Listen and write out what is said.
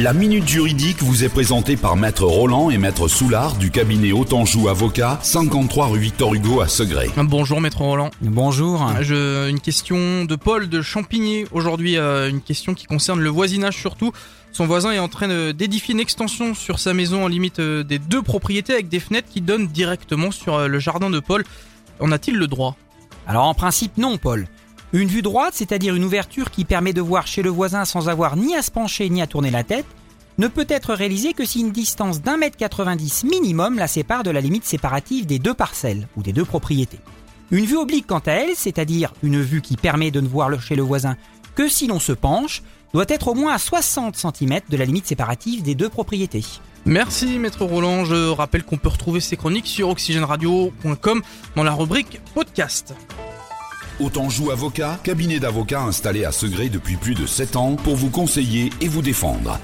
La Minute Juridique vous est présentée par Maître Roland et Maître Soulard du cabinet Autanjou Avocat, 53 rue Victor Hugo à Segré. Bonjour Maître Roland. Bonjour. Je, une question de Paul de Champigny. Aujourd'hui, euh, une question qui concerne le voisinage surtout. Son voisin est en train d'édifier une extension sur sa maison en limite euh, des deux propriétés avec des fenêtres qui donnent directement sur euh, le jardin de Paul. En a-t-il le droit? Alors en principe non, Paul. Une vue droite, c'est-à-dire une ouverture qui permet de voir chez le voisin sans avoir ni à se pencher ni à tourner la tête, ne peut être réalisée que si une distance d'un mètre 90 minimum la sépare de la limite séparative des deux parcelles ou des deux propriétés. Une vue oblique quant à elle, c'est-à-dire une vue qui permet de ne voir chez le voisin que si l'on se penche, doit être au moins à 60 cm de la limite séparative des deux propriétés. Merci Maître Roland. Je rappelle qu'on peut retrouver ces chroniques sur oxygèneradio.com dans la rubrique podcast. Autanjou Avocat, cabinet d'avocats installé à Segré depuis plus de 7 ans pour vous conseiller et vous défendre.